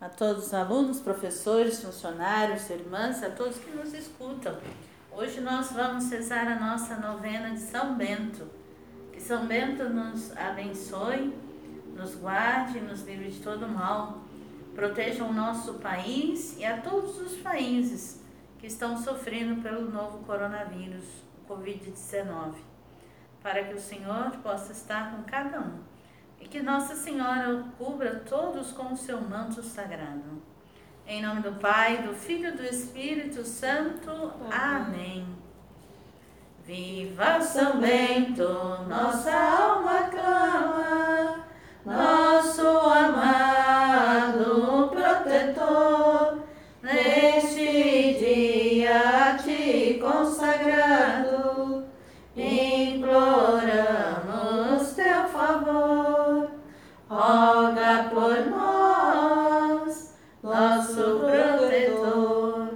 a todos os alunos, professores, funcionários, irmãs, a todos que nos escutam. Hoje nós vamos cessar a nossa novena de São Bento. Que São Bento nos abençoe, nos guarde, nos livre de todo mal, proteja o nosso país e a todos os países que estão sofrendo pelo novo coronavírus, o Covid-19, para que o Senhor possa estar com cada um e que Nossa Senhora o cubra todos com o seu manto sagrado. Em nome do Pai, do Filho e do Espírito Santo. Amém. Viva São Bento, nossa alma clama, nosso amado protetor, roga por nós, nosso protetor.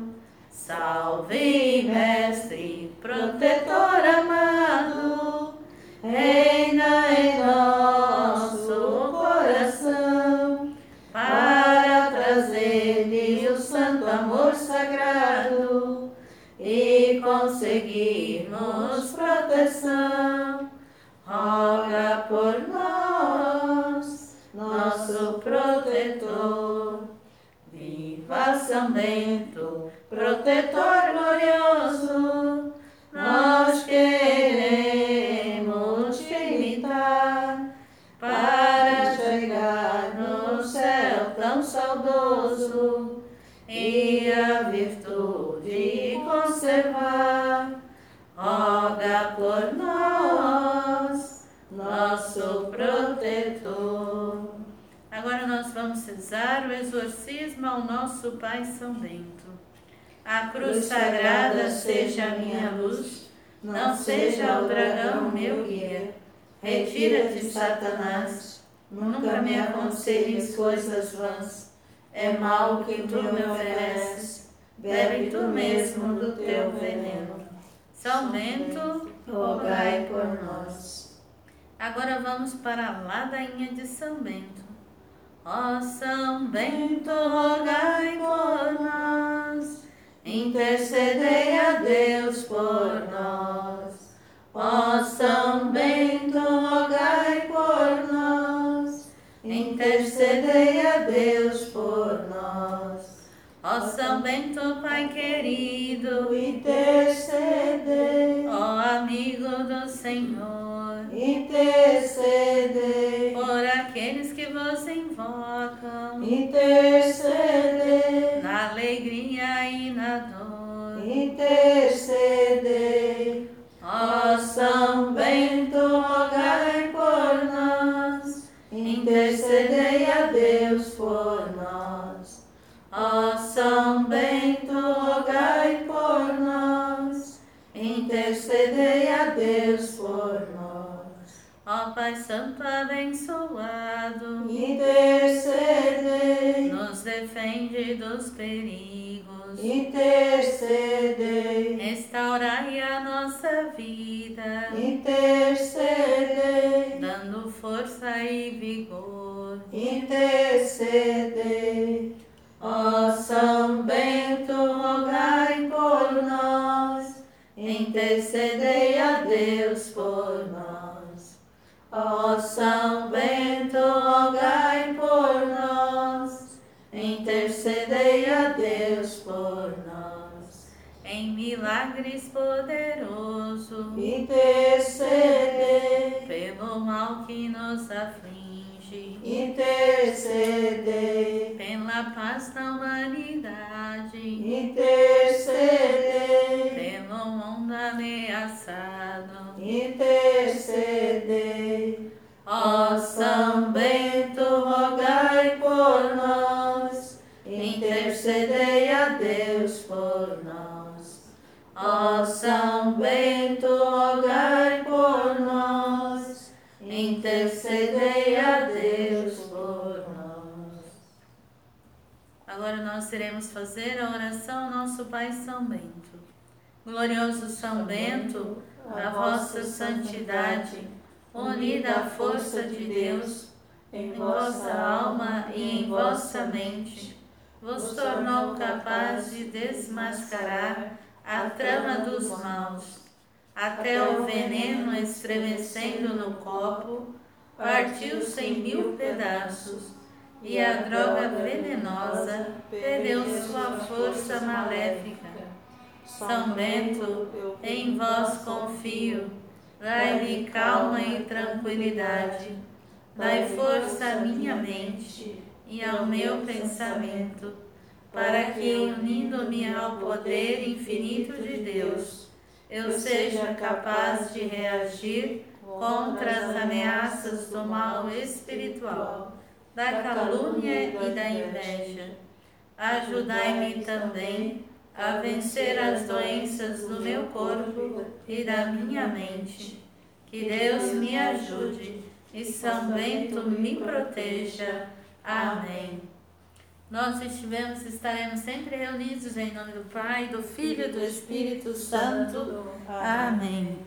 Salve, Mestre, protetor amado, reina em nosso coração, para trazer-lhe o santo amor sagrado e conseguirmos proteção. Roga por nós, protetor. Viva São Bento, protetor glorioso, nós queremos te imitar para chegar no céu tão saudoso e a virtude conservar. Roga por nós, nosso protetor. Agora nós vamos rezar o exorcismo ao nosso Pai São Bento. A cruz sagrada seja a minha luz, não seja o dragão meu guia. Retira-te, Satanás, nunca me aconselhes coisas vãs. É mal que tu me ofereces, bebe tu mesmo do teu veneno. São Bento, rogai por nós. Agora vamos para a ladainha de São Bento. Ó São Bento, rogai por nós, intercedei a Deus por nós. Ó São Bento, rogai por nós, intercedei a Deus por nós. Ó São Bento, Pai querido, intercedei, ó amigo do Senhor, intercedei, por aqueles que vos invocam, intercedei, na alegria e na dor. intercedei. Ó São Bento, rogai por nós, intercedei a Deus por nós. Ó São Bento, rogai por nós, intercedei a Deus por nós. Ó Pai Santo abençoado, Intercedei, nos defende dos perigos, intercedei, restaurai a nossa vida, intercedei, dando força e vigor. intercedei. Ó São Bento, rogai por nós, intercedei a Deus por nós. Ó São Bento, rogai por nós, intercedei a Deus por nós. Em milagres poderoso, Intercedei, pelo mal que nos aflige, intercedei, pela paz da humanidade, intercedei, pelo mundo ameaçado. Intercedei. Ó São Bento, rogai por nós, intercedei a Deus por nós. Ó São Bento, rogai por nós, intercedei a Deus por nós. Agora nós iremos fazer a oração ao nosso Pai São Bento. Glorioso São Bento, a vossa santidade, unida à força de Deus, em vossa alma e em vossa mente, vos tornou capaz de desmascarar a trama dos maus, até o veneno estremecendo no copo, partiu-se em mil pedaços, e a droga venenosa perdeu sua força maléfica. São Bento, em vós confio, dai-me calma e tranquilidade Dai força à minha mente e ao meu pensamento, para que, unindo-me ao poder infinito de Deus, eu seja capaz de reagir contra as ameaças do mal espiritual, da calúnia e da inveja. Ajudai-me também a vencer as doenças do meu corpo e da minha mente. Que Deus me ajude e São Bento me proteja. Amém. Nós estivemos, estaremos sempre reunidos em nome do Pai, do Filho e do Espírito Santo. Amém.